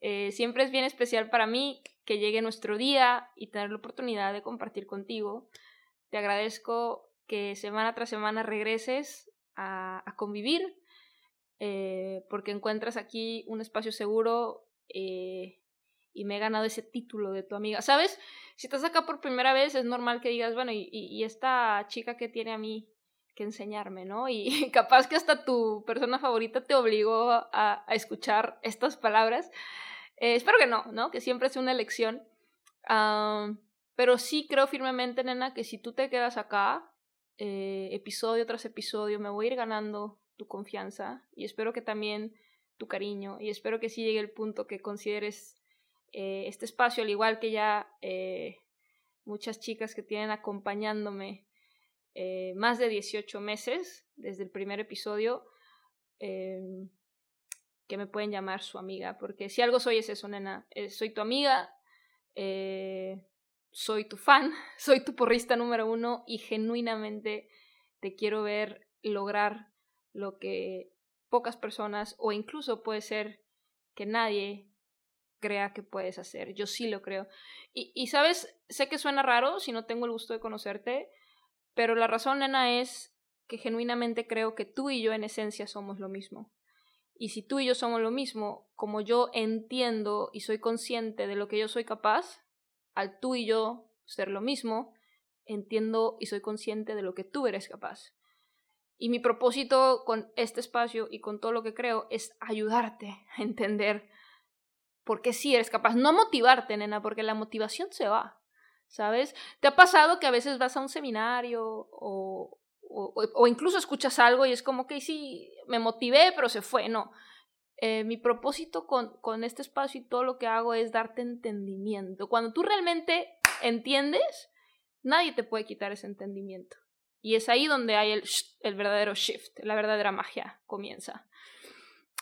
Eh, siempre es bien especial para mí que llegue nuestro día y tener la oportunidad de compartir contigo. Te agradezco que semana tras semana regreses a, convivir, eh, porque encuentras aquí un espacio seguro eh, y me he ganado ese título de tu amiga. ¿Sabes? Si estás acá por primera vez, es normal que digas, bueno, y, esta chica que tiene a mí que enseñarme, ¿no? Y capaz que hasta tu persona favorita te obligó a, escuchar estas palabras. Eh, espero que no, ¿no? Que siempre es una elección. Pero sí creo firmemente, nena, que si tú te quedas acá, eh, episodio tras episodio, me voy a ir ganando tu confianza y espero que también tu cariño y espero que sí llegue el punto que consideres eh, este espacio, al igual que ya muchas chicas que tienen acompañándome más de 18 meses desde el primer episodio, em, que me pueden llamar su amiga, porque si algo soy es eso, nena, soy tu amiga, soy tu fan, soy tu porrista número uno y genuinamente te quiero ver lograr lo que pocas personas o incluso puede ser que nadie crea que puedes hacer. Yo sí lo creo. Y, y sabes, sé que suena raro si no tengo el gusto de conocerte, pero la razón, nena, es que genuinamente creo que tú y yo en esencia somos lo mismo. Y si tú y yo somos lo mismo, como yo entiendo y soy consciente de lo que yo soy capaz, al tú y yo ser lo mismo, entiendo y soy consciente de lo que tú eres capaz. Y mi propósito con este espacio y con todo lo que creo es ayudarte a entender por qué sí eres capaz. No motivarte, nena, porque la motivación se va, ¿sabes? ¿Te ha pasado que a veces vas a un seminario o, o, incluso escuchas algo y es como que sí, me motivé, pero se fue? No. Eh, mi propósito con, con este espacio y todo lo que hago es darte entendimiento. Cuando tú realmente entiendes, nadie te puede quitar ese entendimiento. Y es ahí donde hay el, el verdadero shift, la verdadera magia comienza.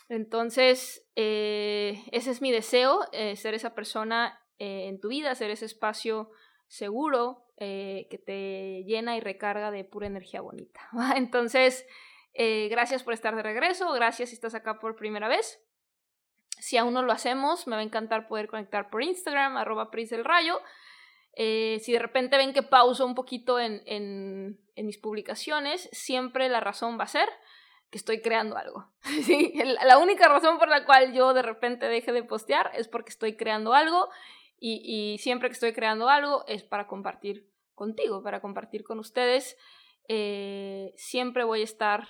Entonces, eh, ese es mi deseo, eh, ser esa persona en tu vida, ser ese espacio seguro que te llena y recarga de pura energía bonita. Entonces, eh, gracias por estar de regreso, gracias si estás acá por primera vez. Si aún no lo hacemos, me va a encantar poder conectar por Instagram, arroba Pris del Rayo. Eh, si de repente ven que pauso un poquito en, en, mis publicaciones, siempre la razón va a ser que estoy creando algo. ¿Sí? La única razón por la cual yo de repente deje de postear es porque estoy creando algo y, siempre que estoy creando algo es para compartir contigo, para compartir con ustedes. Eh, siempre voy a estar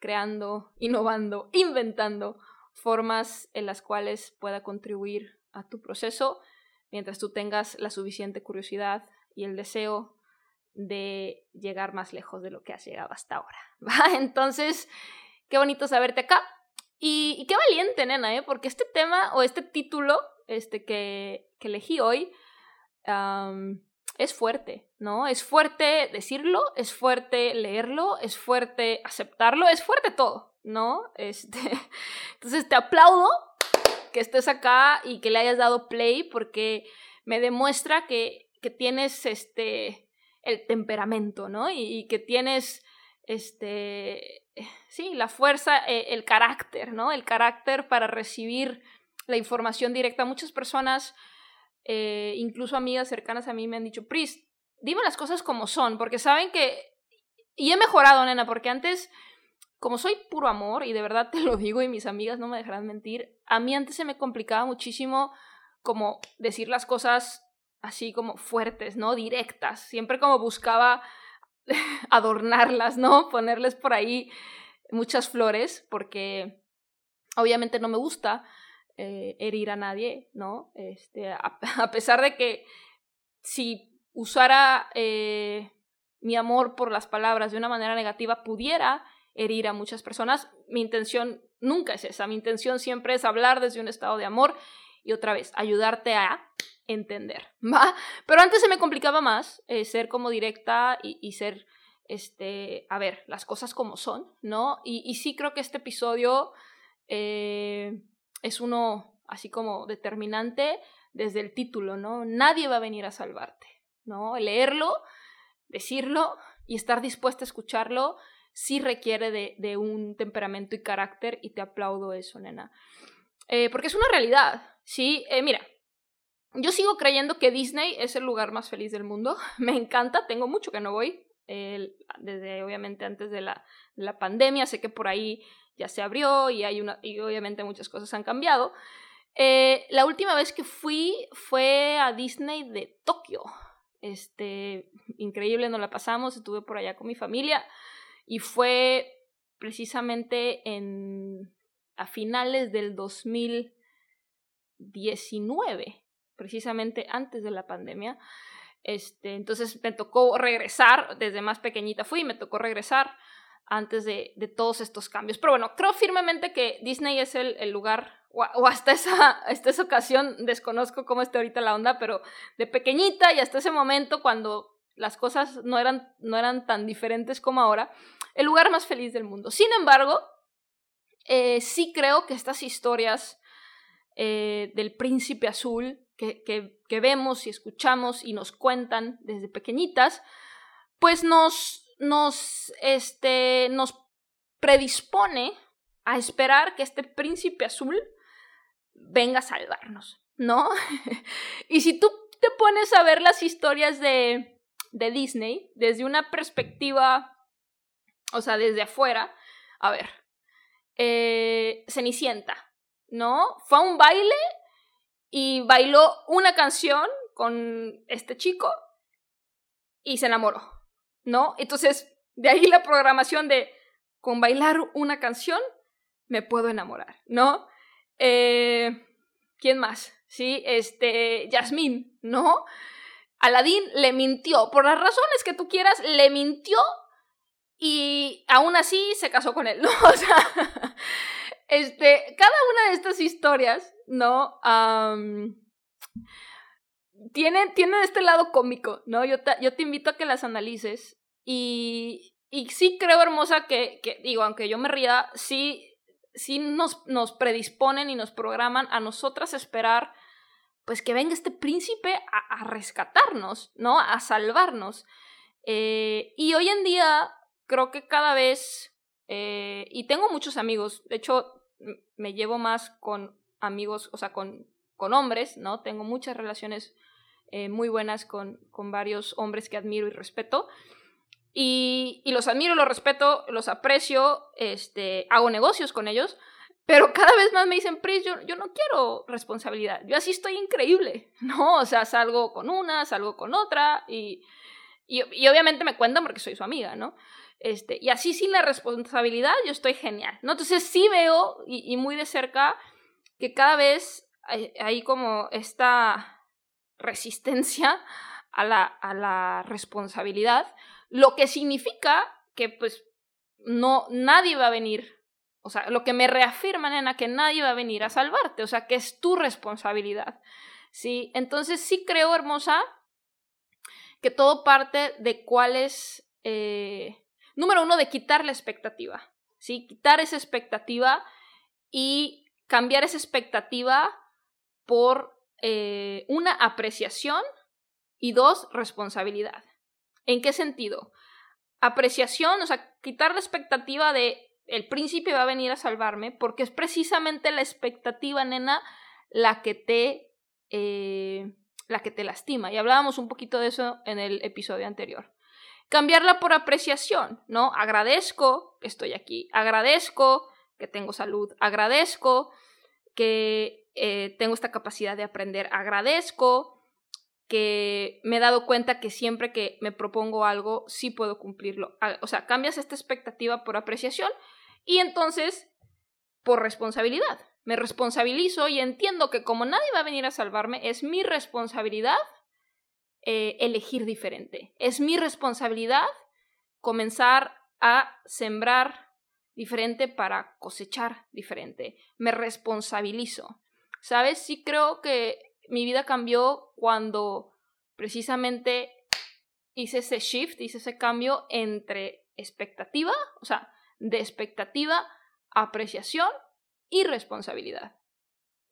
creando, innovando, inventando formas en las cuales pueda contribuir a tu proceso mientras tú tengas la suficiente curiosidad y el deseo de llegar más lejos de lo que has llegado hasta ahora. Entonces, qué bonito saberte acá. Y, qué valiente, nena, ¿eh? porque este tema o este título este, que, que elegí hoy es fuerte, ¿no? Es fuerte decirlo, es fuerte leerlo, es fuerte aceptarlo, es fuerte todo, ¿no? Este, entonces te aplaudo que estés acá y que le hayas dado play porque me demuestra que, que tienes este el temperamento, ¿no? Y, que tienes este sí, la fuerza, eh, el carácter, ¿no? El carácter para recibir la información directa. Muchas personas eh, incluso amigas cercanas a mí me han dicho, Pris, dime las cosas como son, porque saben que... Y he mejorado, nena, porque antes, como soy puro amor, y de verdad te lo digo y mis amigas no me dejarán mentir, a mí antes se me complicaba muchísimo como decir las cosas así como fuertes, ¿no? Directas. Siempre como buscaba adornarlas, ¿no? Ponerles por ahí muchas flores, porque obviamente no me gusta eh, herir a nadie, ¿no? Este, a, pesar de que si usara eh, mi amor por las palabras de una manera negativa, pudiera herir a muchas personas, mi intención nunca es esa, mi intención siempre es hablar desde un estado de amor y otra vez, ayudarte a entender, ¿va? Pero antes se me complicaba más eh, ser como directa y, ser, este, a ver, las cosas como son, ¿no? Y, sí creo que este episodio eh, es uno así como determinante desde el título, ¿no? Nadie va a venir a salvarte, ¿no? Leerlo, decirlo y estar dispuesta a escucharlo sí requiere de, un temperamento y carácter y te aplaudo eso, nena. Eh, porque es una realidad, ¿sí? mira, yo sigo creyendo que Disney es el lugar más feliz del mundo. Me encanta, tengo mucho que no voy. desde obviamente antes de la, pandemia, sé que por ahí ya se abrió y, hay una, y obviamente muchas cosas han cambiado. Eh, la última vez que fui fue a Disney de Tokio. Este, increíble, nos la pasamos, estuve por allá con mi familia y fue precisamente en, a finales del 2019 precisamente antes de la pandemia. Este, entonces me tocó regresar, desde más pequeñita fui, me tocó regresar antes de, todos estos cambios. Pero bueno, creo firmemente que Disney es el, lugar, o, hasta, esa, ocasión, desconozco cómo esté ahorita la onda, pero de pequeñita y hasta ese momento cuando las cosas no eran, no eran tan diferentes como ahora, el lugar más feliz del mundo. Sin embargo, eh, sí creo que estas historias eh, del príncipe azul que, vemos y escuchamos y nos cuentan desde pequeñitas, pues nos, nos, este, nos predispone a esperar que este príncipe azul venga a salvarnos, ¿no? y si tú te pones a ver las historias de, de Disney desde una perspectiva, o sea, desde afuera, a ver, eh, Cenicienta, ¿no? Fue a un baile y bailó una canción con este chico y se enamoró, ¿no? Entonces, de ahí la programación de con bailar una canción me puedo enamorar, ¿no? Eh, ¿Quién más? Sí, este, Yasmín, ¿no? Aladín le mintió, por las razones que tú quieras, le mintió y aún así se casó con él, ¿no? O sea, este, cada una de estas historias ¿no? tienen, este lado cómico, ¿no? Yo te, yo te invito a que las analices y, y sí creo, hermosa, que, que, digo, aunque yo me ría, sí, sí nos, nos predisponen y nos programan a nosotras esperar pues que venga este príncipe a, a rescatarnos, ¿no? A salvarnos. Eh, y hoy en día creo que cada vez, eh, y tengo muchos amigos, de hecho me llevo más con amigos, o sea, con, con hombres, ¿no? Tengo muchas relaciones eh, muy buenas con, con varios hombres que admiro y respeto. Y, y, los admiro, los respeto, los aprecio, este, hago negocios con ellos, pero cada vez más me dicen, Pris, yo, yo no quiero responsabilidad, yo así estoy increíble, ¿no? O sea, salgo con una, salgo con otra, y, y, y obviamente me cuentan porque soy su amiga, ¿no? Este, y así sin la responsabilidad yo estoy genial, ¿no? Entonces sí veo y, muy de cerca que cada vez hay, como esta resistencia a la, a la responsabilidad, lo que significa que pues no, nadie va a venir, o sea, lo que me reafirma, nena, que nadie va a venir a salvarte, o sea, que es tu responsabilidad, ¿sí? Entonces sí creo, hermosa, que todo parte de cuál es, eh, número uno, de quitar la expectativa, ¿sí? Quitar esa expectativa y cambiar esa expectativa por eh, una apreciación y dos, responsabilidad. ¿En qué sentido? Apreciación, o sea, quitar la expectativa de el príncipe va a venir a salvarme, porque es precisamente la expectativa, nena, la que te, eh, la que te lastima. Y hablábamos un poquito de eso en el episodio anterior. Cambiarla por apreciación, ¿no? Agradezco que estoy aquí, agradezco que tengo salud. Agradezco que eh, tengo esta capacidad de aprender. Agradezco que me he dado cuenta que siempre que me propongo algo, sí puedo cumplirlo. O sea, cambias esta expectativa por apreciación y entonces por responsabilidad. Me responsabilizo y entiendo que como nadie va a venir a salvarme, es mi responsabilidad eh, elegir diferente. Es mi responsabilidad comenzar a sembrar diferente para cosechar diferente. Me responsabilizo. ¿Sabes? Sí creo que mi vida cambió cuando precisamente hice ese shift, hice ese cambio entre expectativa, o sea, de expectativa, apreciación y responsabilidad.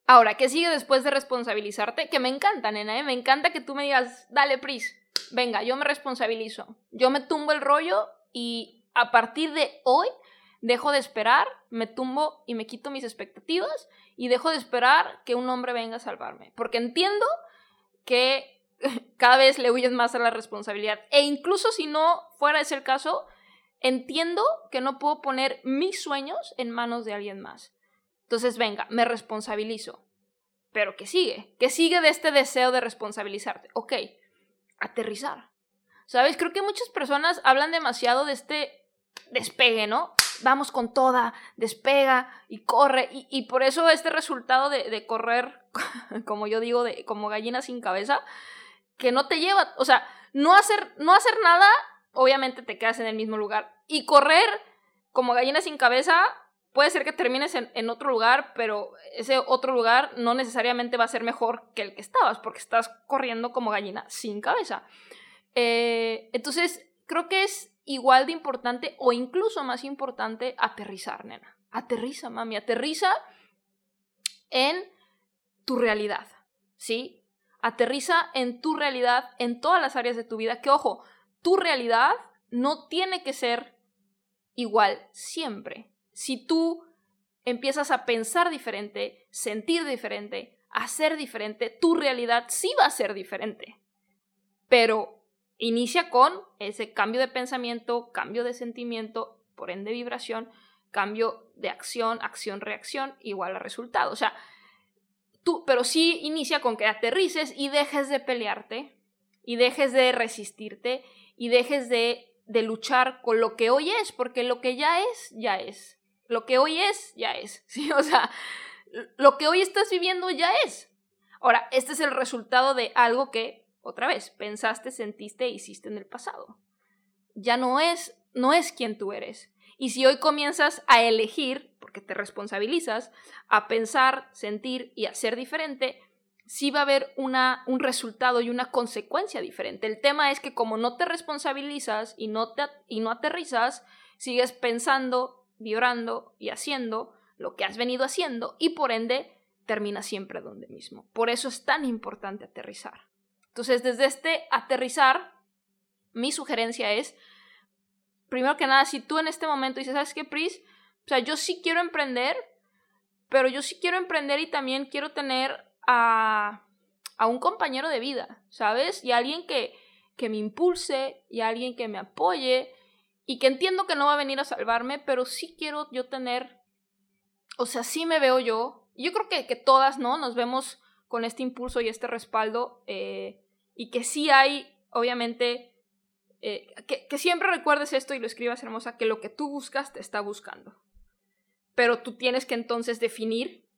Ahora, ¿qué sigue después de responsabilizarte? Que me encanta, nena, ¿eh? me encanta que tú me digas, dale, Pris, venga, yo me responsabilizo, yo me tumbo el rollo y a partir de hoy dejo de esperar, me tumbo y me quito mis expectativas y dejo de esperar que un hombre venga a salvarme, porque entiendo que cada vez le huyes más a la responsabilidad e incluso si no fuera ese el caso, entiendo que no puedo poner mis sueños en manos de alguien más. Entonces, venga, me responsabilizo. Pero ¿qué sigue? ¿Qué sigue de este deseo de responsabilizarte? Ok, aterrizar. ¿Sabes? Creo que muchas personas hablan demasiado de este despegue, ¿no? Vamos con toda, despega y corre. Y, por eso este resultado de, correr, como yo digo, de, como gallina sin cabeza, que no te lleva, o sea, no hacer, no hacer nada, obviamente te quedas en el mismo lugar. Y correr como gallina sin cabeza puede ser que termines en, otro lugar, pero ese otro lugar no necesariamente va a ser mejor que el que estabas, porque estás corriendo como gallina sin cabeza. Eh, entonces, creo que es igual de importante o incluso más importante aterrizar, nena. Aterriza, mami, aterriza en tu realidad, ¿sí? Aterriza en tu realidad, en todas las áreas de tu vida, que ojo, tu realidad no tiene que ser igual siempre si tú empiezas a pensar diferente, sentir diferente, hacer diferente, tu realidad sí va a ser diferente. Pero inicia con ese cambio de pensamiento, cambio de sentimiento, por ende vibración, cambio de acción, acción-reacción, igual a resultado. O sea, tú, pero sí inicia con que aterrices y dejes de pelearte, y dejes de resistirte, y dejes de, de luchar con lo que hoy es, porque lo que ya es, ya es. Lo que hoy es, ya es. O sea, lo que hoy estás viviendo ya es. Ahora, este es el resultado de algo que, otra vez, pensaste, sentiste e hiciste en el pasado. Ya no es, no es quien tú eres. Y si hoy comienzas a elegir, porque te responsabilizas, a pensar, sentir y hacer diferente, sí va a haber una, un resultado y una consecuencia diferente. El tema es que como no te responsabilizas y no, te, y no aterrizas, sigues pensando, vibrando y haciendo lo que has venido haciendo y por ende termina siempre donde mismo. Por eso es tan importante aterrizar. Entonces, desde este aterrizar, mi sugerencia es, primero que nada, si tú en este momento dices, ¿sabes qué, Pris? O sea, yo sí quiero emprender, pero yo sí quiero emprender y también quiero tener a, a un compañero de vida, ¿sabes? Y alguien que, que me impulse y alguien que me apoye y que entiendo que no va a venir a salvarme, pero sí quiero yo tener, o sea, sí me veo yo, yo creo que, que todas, ¿no? Nos vemos con este impulso y este respaldo eh, y que sí hay, obviamente, eh, que, que siempre recuerdes esto y lo escribas hermosa, que lo que tú buscas te está buscando. Pero tú tienes que entonces definir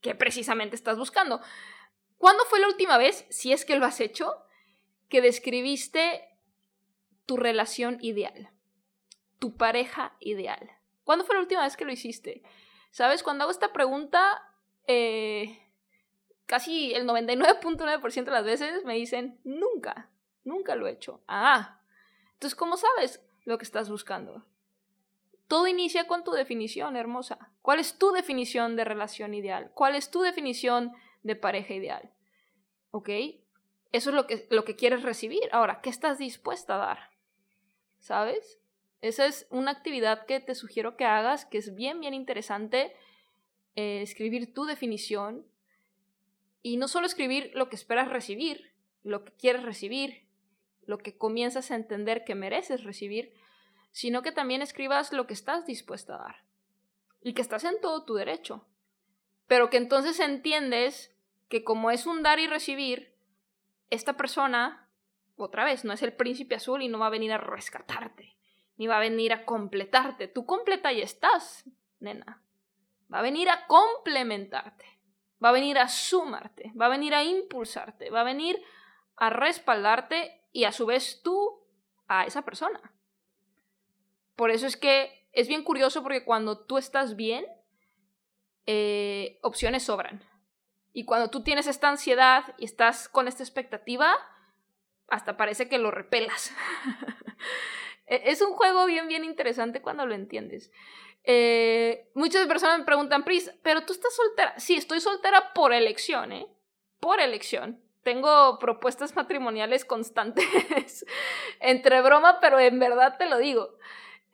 qué precisamente estás buscando. ¿Cuándo fue la última vez, si es que lo has hecho, que describiste tu relación ideal? Tu pareja ideal? ¿Cuándo fue la última vez que lo hiciste? ¿Sabes? Cuando hago esta pregunta, eh, casi el 99.9% de las veces me dicen, nunca, nunca lo he hecho. Ah, entonces, ¿cómo sabes lo que estás buscando? Todo inicia con tu definición, hermosa. ¿Cuál es tu definición de relación ideal? ¿Cuál es tu definición de pareja ideal? ¿Ok? Eso es lo que, lo que quieres recibir. Ahora, ¿qué estás dispuesta a dar? ¿Sabes? Esa es una actividad que te sugiero que hagas, que es bien, bien interesante. Eh, escribir tu definición y no solo escribir lo que esperas recibir, lo que quieres recibir, lo que comienzas a entender que mereces recibir, sino que también escribas lo que estás dispuesta a dar y que estás en todo tu derecho. Pero que entonces entiendes que como es un dar y recibir, esta persona, otra vez, no es el príncipe azul y no va a venir a rescatarte, ni va a venir a completarte. Tú completa y estás, nena. Va a venir a complementarte, va a venir a sumarte, va a venir a impulsarte, va a venir a respaldarte y a su vez tú a esa persona. Por eso es que es bien curioso porque cuando tú estás bien, eh, opciones sobran. Y cuando tú tienes esta ansiedad y estás con esta expectativa, hasta parece que lo repelas. E, es un juego bien, bien interesante cuando lo entiendes. Eh, muchas personas me preguntan, Pris, pero tú estás soltera. Sí, estoy soltera por elección, ¿eh? Por elección. Tengo propuestas matrimoniales constantes. Entre broma, pero en verdad te lo digo.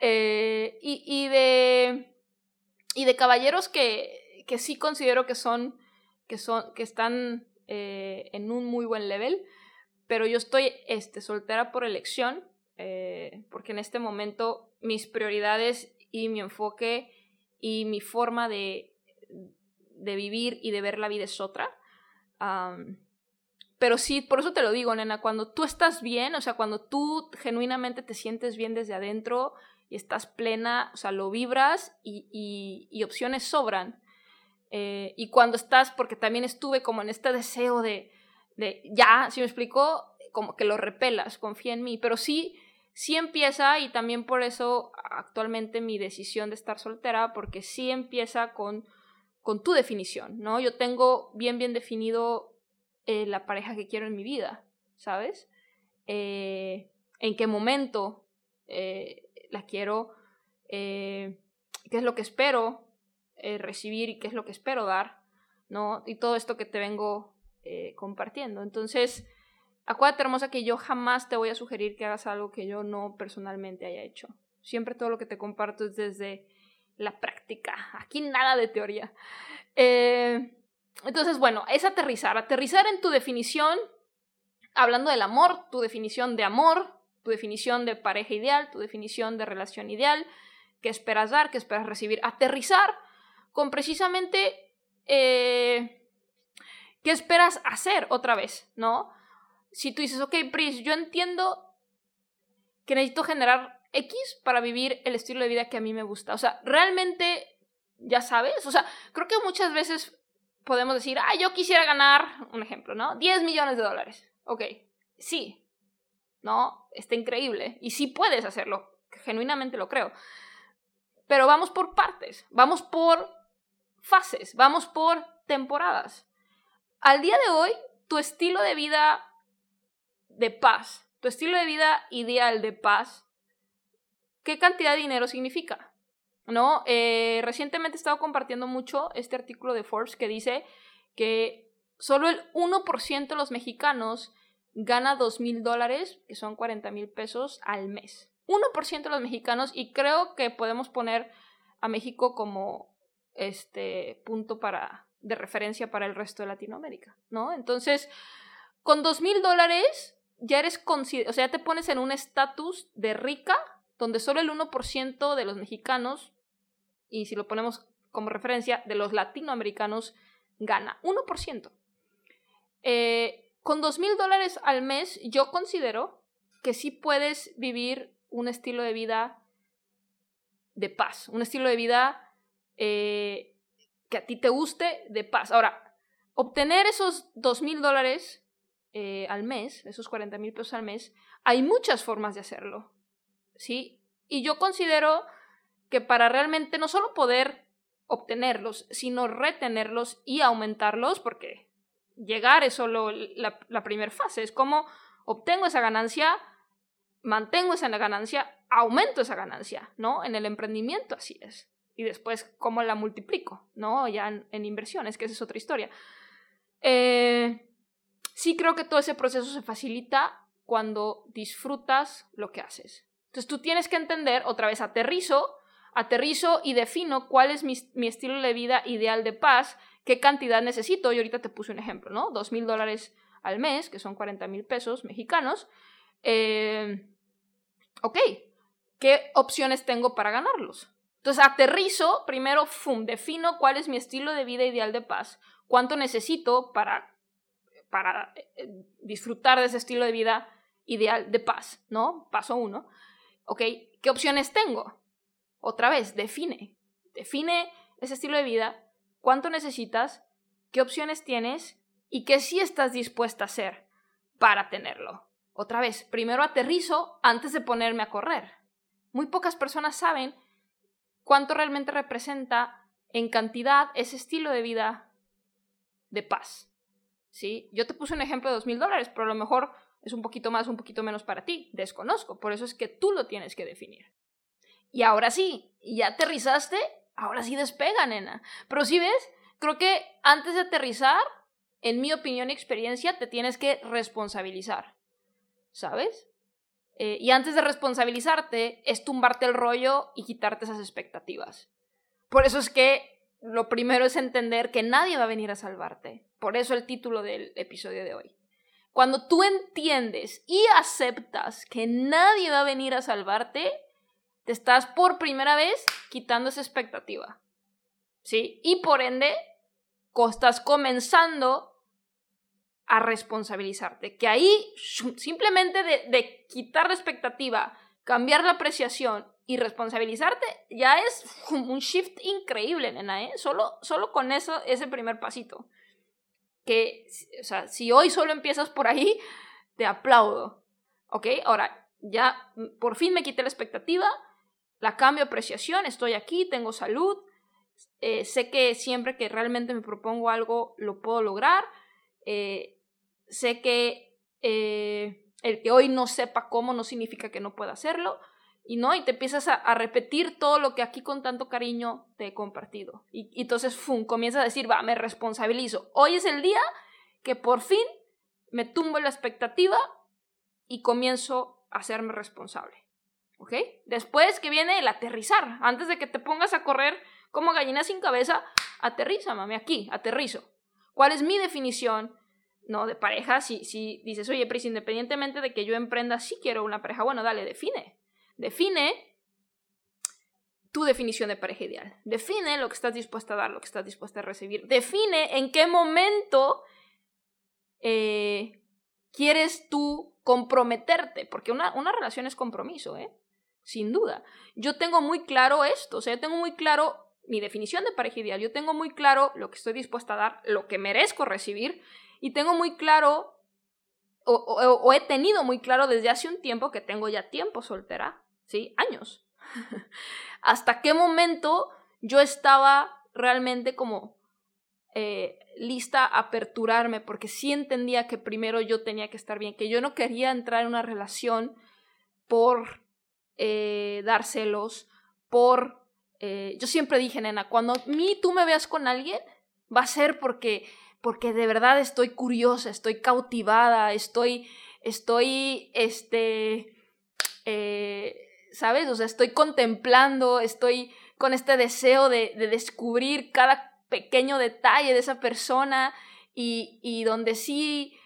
Eh, y, y, de. Y de caballeros que, que sí considero que son. que son. que están eh, en un muy buen level. Pero yo estoy este, soltera por elección. Eh, porque en este momento mis prioridades y mi enfoque y mi forma de, de vivir y de ver la vida es otra. pero sí, por eso te lo digo, nena, cuando tú estás bien, o sea, cuando tú genuinamente te sientes bien desde adentro y estás plena, o sea, lo vibras y, y, opciones sobran. Eh, y cuando estás, porque también estuve como en este deseo de, de ya, si me explico, como que lo repelas, confía en mí, pero sí, sí empieza y también por eso actualmente mi decisión de estar soltera, porque sí empieza con, con tu definición, ¿no? Yo tengo bien, bien definido eh, la pareja que quiero en mi vida, ¿sabes? Eh, en qué momento eh, la quiero, qué es lo que espero recibir y qué es lo que espero dar, ¿no? Y todo esto que te vengo compartiendo. Entonces, Acuérdate, hermosa, que yo jamás te voy a sugerir que hagas algo que yo no personalmente haya hecho. Siempre todo lo que te comparto es desde la práctica. Aquí nada de teoría. Eh, entonces, bueno, es aterrizar. Aterrizar en tu definición, hablando del amor, tu definición de amor, tu definición de pareja ideal, tu definición de relación ideal, qué esperas dar, qué esperas recibir. Aterrizar con precisamente eh, qué esperas hacer otra vez, ¿no? Si tú dices, ok, Pris, yo entiendo que necesito generar X para vivir el estilo de vida que a mí me gusta. O sea, realmente, ya sabes, o sea, creo que muchas veces podemos decir, ah, yo quisiera ganar, un ejemplo, ¿no? 10 millones de dólares. Ok, sí, ¿no? Está increíble. Y sí puedes hacerlo, genuinamente lo creo. Pero vamos por partes, vamos por fases, vamos por temporadas. Al día de hoy, tu estilo de vida de paz, tu estilo de vida ideal de paz, ¿qué cantidad de dinero significa? ¿No? Eh, recientemente he estado compartiendo mucho este artículo de Forbes que dice que solo el 1% de los mexicanos gana 2 mil dólares, que son 40 mil pesos al mes. 1% de los mexicanos, y creo que podemos poner a México como este punto para, de referencia para el resto de Latinoamérica, ¿no? Entonces, con 2 mil dólares ya eres, o sea, ya te pones en un estatus de rica, donde solo el 1% de los mexicanos, y si lo ponemos como referencia, de los latinoamericanos, gana. 1%. Eh, con dos mil dólares al mes, yo considero que sí puedes vivir un estilo de vida de paz, un estilo de vida eh, que a ti te guste de paz. Ahora, obtener esos dos mil dólares eh, al mes, esos 40 mil pesos al mes, hay muchas formas de hacerlo. ¿Sí? Y yo considero que para realmente no solo poder obtenerlos, sino retenerlos y aumentarlos, porque llegar es solo la, primera fase, es como obtengo esa ganancia, mantengo esa ganancia, aumento esa ganancia, ¿no? En el emprendimiento así es. Y después, ¿cómo la multiplico? ¿No? Ya en, en inversiones, que esa es otra historia. Eh, sí creo que todo ese proceso se facilita cuando disfrutas lo que haces. Entonces tú tienes que entender, otra vez aterrizo, aterrizo y defino cuál es mi, estilo de vida ideal de paz, qué cantidad necesito. Y ahorita te puse un ejemplo, ¿no? Dos mil dólares al mes, que son 40 mil pesos mexicanos. Eh, ok, ¿qué opciones tengo para ganarlos? Entonces aterrizo, primero, fum, defino cuál es mi estilo de vida ideal de paz, cuánto necesito para para eh, disfrutar de ese estilo de vida ideal de paz, ¿no? Paso uno. ¿Ok? ¿Qué opciones tengo? Otra vez, define. Define ese estilo de vida, cuánto necesitas, qué opciones tienes y qué sí estás dispuesta a hacer para tenerlo. Otra vez, primero aterrizo antes de ponerme a correr. Muy pocas personas saben cuánto realmente representa en cantidad ese estilo de vida de paz. ¿Sí? Yo te puse un ejemplo de dos mil dólares, pero a lo mejor es un poquito más, un poquito menos para ti. Desconozco. Por eso es que tú lo tienes que definir. Y ahora sí, ya aterrizaste, ahora sí despega, nena. Pero si ves, creo que antes de aterrizar, en mi opinión y experiencia, te tienes que responsabilizar. ¿Sabes? Eh, y antes de responsabilizarte, es tumbarte el rollo y quitarte esas expectativas. Por eso es que lo primero es entender que nadie va a venir a salvarte. Por eso el título del episodio de hoy. Cuando tú entiendes y aceptas que nadie va a venir a salvarte, te estás por primera vez quitando esa expectativa. ¿Sí? Y por ende, estás comenzando a responsabilizarte. Que ahí, simplemente de, de quitar la expectativa, cambiar la apreciación y responsabilizarte, ya es un shift increíble, nena, ¿eh? Solo, solo con eso, ese primer pasito. Que, o sea, si hoy solo empiezas por ahí, te aplaudo. ¿Ok? Ahora, ya por fin me quité la expectativa, la cambio apreciación, estoy aquí, tengo salud, eh, sé que siempre que realmente me propongo algo lo puedo lograr, eh, sé que eh, el que hoy no sepa cómo no significa que no pueda hacerlo, y no, y te empiezas a, repetir todo lo que aquí con tanto cariño te he compartido. Y, y entonces, ¡fum!, comienzas a decir, va, me responsabilizo. Hoy es el día que por fin me tumbo la expectativa y comienzo a hacerme responsable. ¿ok? Después que viene el aterrizar, antes de que te pongas a correr como gallina sin cabeza, aterriza, mami, aquí, aterrizo. ¿Cuál es mi definición, no, de pareja? Si, si dices, oye, Pris, independientemente de que yo emprenda, sí quiero una pareja, bueno, dale, define. Define tu definición de pareja ideal. Define lo que estás dispuesta a dar, lo que estás dispuesta a recibir. Define en qué momento eh, quieres tú comprometerte, porque una, una relación es compromiso, ¿eh? sin duda. Yo tengo muy claro esto, o sea, yo tengo muy claro mi definición de pareja ideal, yo tengo muy claro lo que estoy dispuesta a dar, lo que merezco recibir, y tengo muy claro, o, he tenido muy claro desde hace un tiempo que tengo ya tiempo soltera, ¿sí? Años. Hasta qué momento yo estaba realmente como eh, lista a aperturarme, porque sí entendía que primero yo tenía que estar bien, que yo no quería entrar en una relación por eh, dárselos, por... Eh, yo siempre dije, nena, cuando mí tú me veas con alguien, va a ser porque, porque de verdad estoy curiosa, estoy cautivada, estoy, estoy, este, eh, ¿sabes? O sea, estoy contemplando, estoy con este deseo de, de descubrir cada pequeño detalle de esa persona y, y donde sí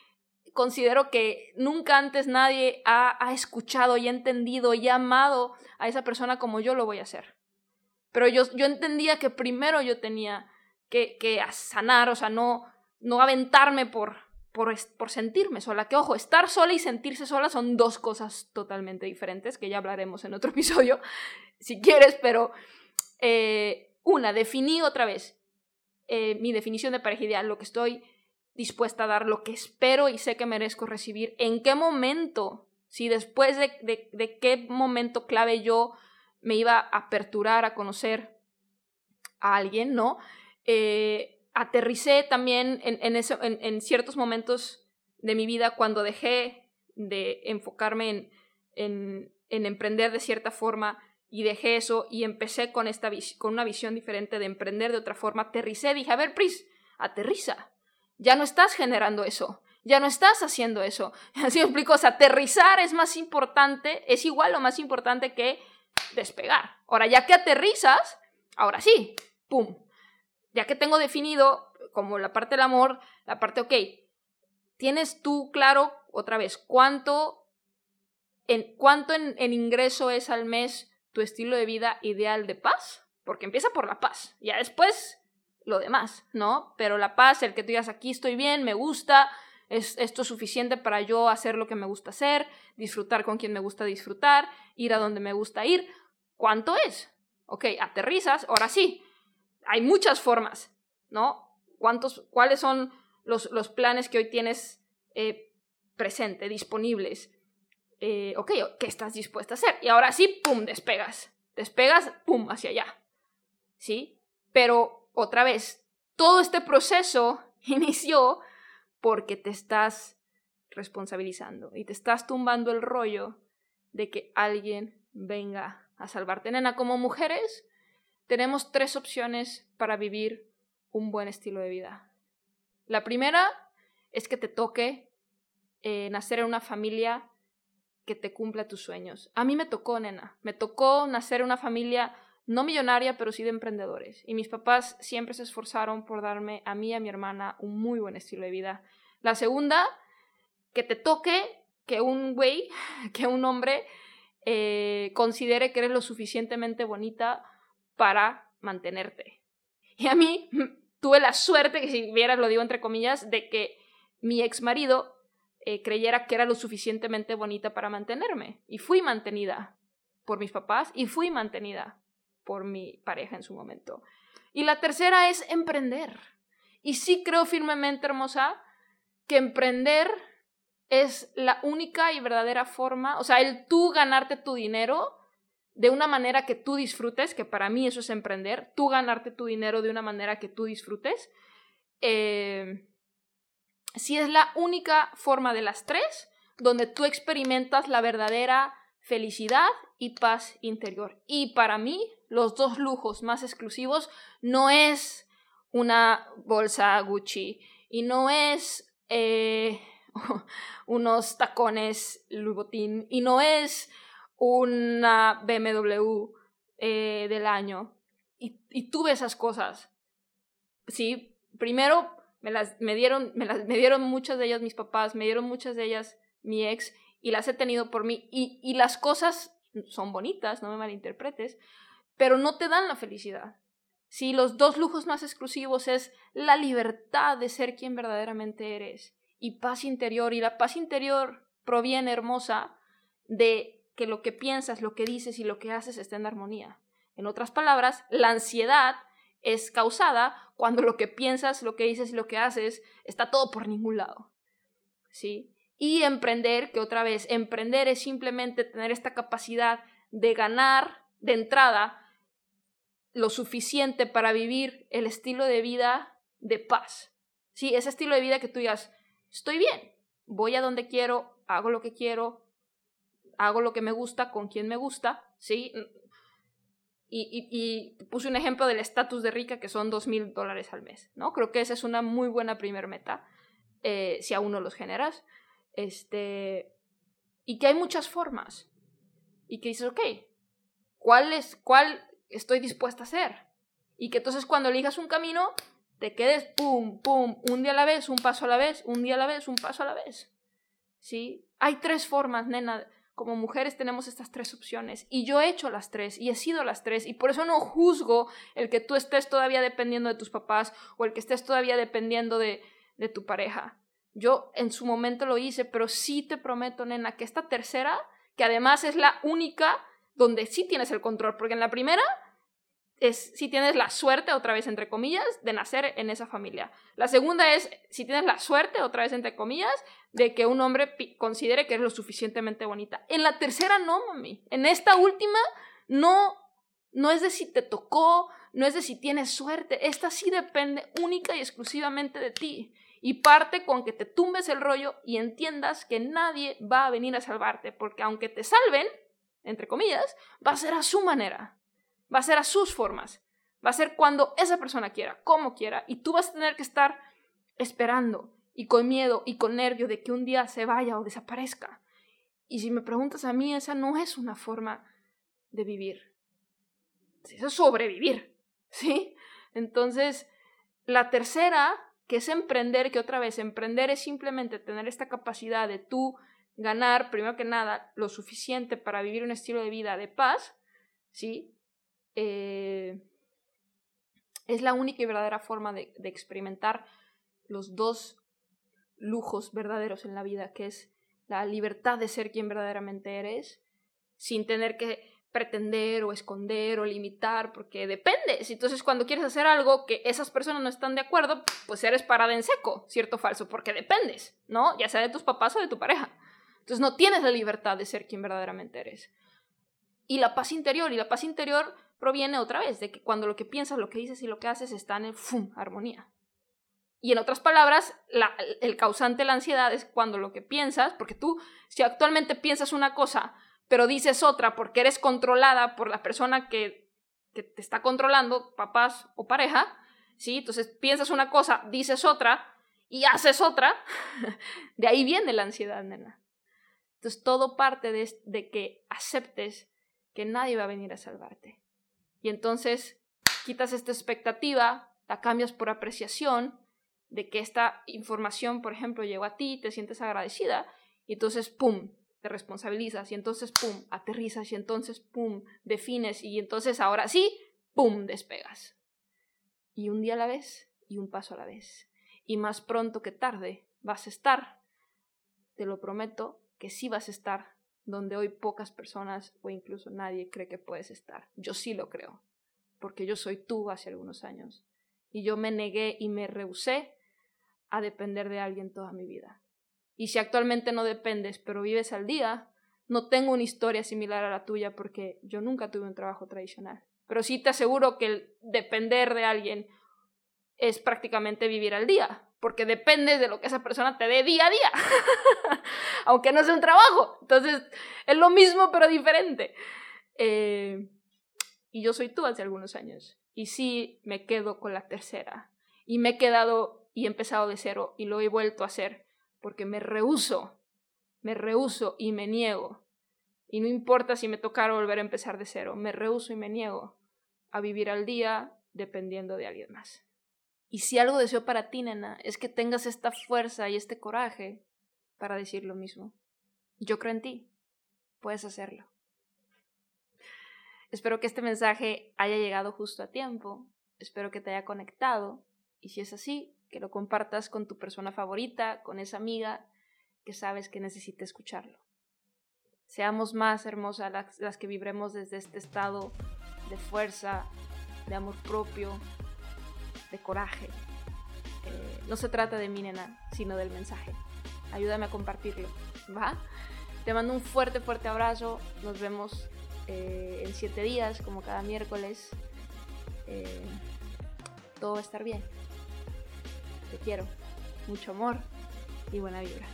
considero que nunca antes nadie ha, escuchado y entendido y amado a esa persona como yo lo voy a hacer. Pero yo, yo entendía que primero yo tenía que, que sanar, o sea, no, no aventarme por, por, por, sentirme sola. Que ojo, estar sola y sentirse sola son dos cosas totalmente diferentes, que ya hablaremos en otro episodio, si quieres, pero eh, una, definí otra vez eh, mi definición de pareja ideal, lo que estoy dispuesta a dar lo que espero y sé que merezco recibir, en qué momento, si después de, de, qué momento clave yo me iba a aperturar a conocer a alguien, ¿no? Eh, aterricé también en, en, eso, en, en, ciertos momentos de mi vida cuando dejé de enfocarme en, en, en emprender de cierta forma y dejé eso y empecé con, esta con una visión diferente de emprender de otra forma, aterricé, dije, a ver, Pris, aterriza, ya no estás generando eso, ya no estás haciendo eso. Así explico, o sea, aterrizar es más importante, es igual o más importante que despegar. Ahora, ya que aterrizas, ahora sí, ¡pum! Ya que tengo definido como la parte del amor, la parte, ok, tienes tú claro, otra vez, cuánto en, cuánto en, en ingreso es al mes tu estilo de vida ideal de paz, porque empieza por la paz, ya después lo demás, ¿no? Pero la paz, el que tú digas aquí estoy bien, me gusta, ¿Es esto suficiente para yo hacer lo que me gusta hacer, disfrutar con quien me gusta disfrutar, ir a donde me gusta ir? ¿Cuánto es? Ok, aterrizas, ahora sí. Hay muchas formas, ¿no? ¿Cuántos, ¿Cuáles son los, los planes que hoy tienes eh, presente, disponibles? Eh, ok, ¿qué estás dispuesta a hacer? Y ahora sí, ¡pum!, despegas. Despegas, ¡pum!, hacia allá. ¿Sí? Pero, otra vez, todo este proceso inició porque te estás responsabilizando y te estás tumbando el rollo de que alguien venga a salvarte. Nena, como mujeres tenemos tres opciones para vivir un buen estilo de vida. La primera es que te toque eh, nacer en una familia que te cumpla tus sueños. A mí me tocó, nena, me tocó nacer en una familia no millonaria, pero sí de emprendedores. Y mis papás siempre se esforzaron por darme a mí y a mi hermana un muy buen estilo de vida. La segunda, que te toque que un güey, que un hombre eh, considere que eres lo suficientemente bonita para mantenerte. Y a mí tuve la suerte, que si vieras lo digo entre comillas, de que mi ex marido eh, creyera que era lo suficientemente bonita para mantenerme. Y fui mantenida por mis papás y fui mantenida por mi pareja en su momento. Y la tercera es emprender. Y sí creo firmemente, hermosa, que emprender es la única y verdadera forma, o sea, el tú ganarte tu dinero de una manera que tú disfrutes, que para mí eso es emprender, tú ganarte tu dinero de una manera que tú disfrutes, eh, si es la única forma de las tres donde tú experimentas la verdadera felicidad y paz interior. Y para mí, los dos lujos más exclusivos no es una bolsa Gucci y no es eh, unos tacones Louboutin y no es una BMW eh, del año. Y, tuve esas cosas. Sí, primero me las me dieron, me las me dieron muchas de ellas mis papás, me dieron muchas de ellas mi ex y las he tenido por mí. Y, las cosas son bonitas, no me malinterpretes, pero no te dan la felicidad. Si los dos lujos más exclusivos es la libertad de ser quien verdaderamente eres y paz interior. Y la paz interior proviene, hermosa, de que lo que piensas, lo que dices y lo que haces esté en armonía. En otras palabras, la ansiedad es causada cuando lo que piensas, lo que dices y lo que haces está todo por ningún lado. ¿Sí? Y emprender, que otra vez, emprender es simplemente tener esta capacidad de ganar de entrada lo suficiente para vivir el estilo de vida de paz. Sí, ese estilo de vida que tú digas, estoy bien, voy a donde quiero, hago lo que quiero, hago lo que me gusta con quien me gusta, ¿sí? Y, y, puse un ejemplo del estatus de rica que son dos mil dólares al mes, ¿no? Creo que esa es una muy buena primer meta, eh, si aún no los generas. Este, y que hay muchas formas. Y que dices, ok, ¿cuál es, cuál estoy dispuesta a hacer? Y que entonces cuando elijas un camino, te quedes pum, pum, un día a la vez, un paso a la vez, un día a la vez, un paso a la vez. ¿Sí? Hay tres formas, nena. Como mujeres tenemos estas tres opciones. Y yo he hecho las tres y he sido las tres. Y por eso no juzgo el que tú estés todavía dependiendo de tus papás o el que estés todavía dependiendo de, de tu pareja. Yo en su momento lo hice, pero sí te prometo, nena, que esta tercera, que además es la única donde sí tienes el control, porque en la primera es si tienes la suerte, otra vez entre comillas, de nacer en esa familia. La segunda es si tienes la suerte, otra vez entre comillas, de que un hombre considere que eres lo suficientemente bonita. En la tercera no, mami. En esta última no no es de si te tocó, no es de si tienes suerte, esta sí depende única y exclusivamente de ti. Y parte con que te tumbes el rollo y entiendas que nadie va a venir a salvarte, porque aunque te salven, entre comillas, va a ser a su manera va a ser a sus formas, va a ser cuando esa persona quiera, como quiera, y tú vas a tener que estar esperando y con miedo y con nervio de que un día se vaya o desaparezca. Y si me preguntas a mí, esa no es una forma de vivir. Eso es sobrevivir, ¿sí? Entonces, la tercera, que es emprender, que otra vez, emprender es simplemente tener esta capacidad de tú ganar, primero que nada, lo suficiente para vivir un estilo de vida de paz, ¿sí? Eh, es la única y verdadera forma de, experimentar los dos lujos verdaderos en la vida, que es la libertad de ser quien verdaderamente eres, sin tener que pretender o esconder o limitar, porque dependes. Entonces, cuando quieres hacer algo que esas personas no están de acuerdo, pues eres parada en seco, cierto o falso, porque dependes, ¿no? Ya sea de tus papás o de tu pareja. Entonces, no tienes la libertad de ser quien verdaderamente eres. Y la paz interior, y la paz interior proviene otra vez de que cuando lo que piensas, lo que dices y lo que haces están en ¡fum! armonía. Y en otras palabras, el causante de la ansiedad es cuando lo que piensas, porque tú, si actualmente piensas una cosa, pero dices otra porque eres controlada por la persona que, que te está controlando, papás o pareja, ¿sí? Entonces piensas una cosa, dices otra y haces otra, de ahí viene la ansiedad, nena. Entonces todo parte de, de que aceptes que nadie va a venir a salvarte. Y entonces quitas esta expectativa, la cambias por apreciación de que esta información, por ejemplo, llegó a ti, te sientes agradecida, y entonces, ¡pum!, te responsabilizas, y entonces, ¡pum!, aterrizas, y entonces, ¡pum!, defines, y entonces ahora sí, ¡pum!, despegas. Y un día a la vez, y un paso a la vez. Y más pronto que tarde vas a estar, te lo prometo, que sí vas a estar donde hoy pocas personas o incluso nadie cree que puedes estar. Yo sí lo creo, porque yo soy tú hace algunos años. Y yo me negué y me rehusé a depender de alguien toda mi vida. Y si actualmente no dependes, pero vives al día, no tengo una historia similar a la tuya porque yo nunca tuve un trabajo tradicional. Pero sí te aseguro que el depender de alguien es prácticamente vivir al día, porque dependes de lo que esa persona te dé día a día, aunque no sea un trabajo. Entonces, es lo mismo pero diferente. Eh, y yo soy tú hace algunos años. Y sí me quedo con la tercera. Y me he quedado y he empezado de cero y lo he vuelto a hacer porque me rehuso, me rehuso y me niego. Y no importa si me tocara volver a empezar de cero, me rehuso y me niego a vivir al día dependiendo de alguien más. Y si algo deseo para ti, nena, es que tengas esta fuerza y este coraje para decir lo mismo. Yo creo en ti. Puedes hacerlo. Espero que este mensaje haya llegado justo a tiempo. Espero que te haya conectado. Y si es así, que lo compartas con tu persona favorita, con esa amiga que sabes que necesita escucharlo. Seamos más hermosas las, que vibremos desde este estado de fuerza, de amor propio, de coraje. Eh, no se trata de mí, nena, sino del mensaje. Ayúdame a compartirlo, ¿va? Te mando un fuerte, fuerte abrazo. Nos vemos eh, en siete días, como cada miércoles. Eh, todo va a estar bien. Te quiero. Mucho amor y buena vibra.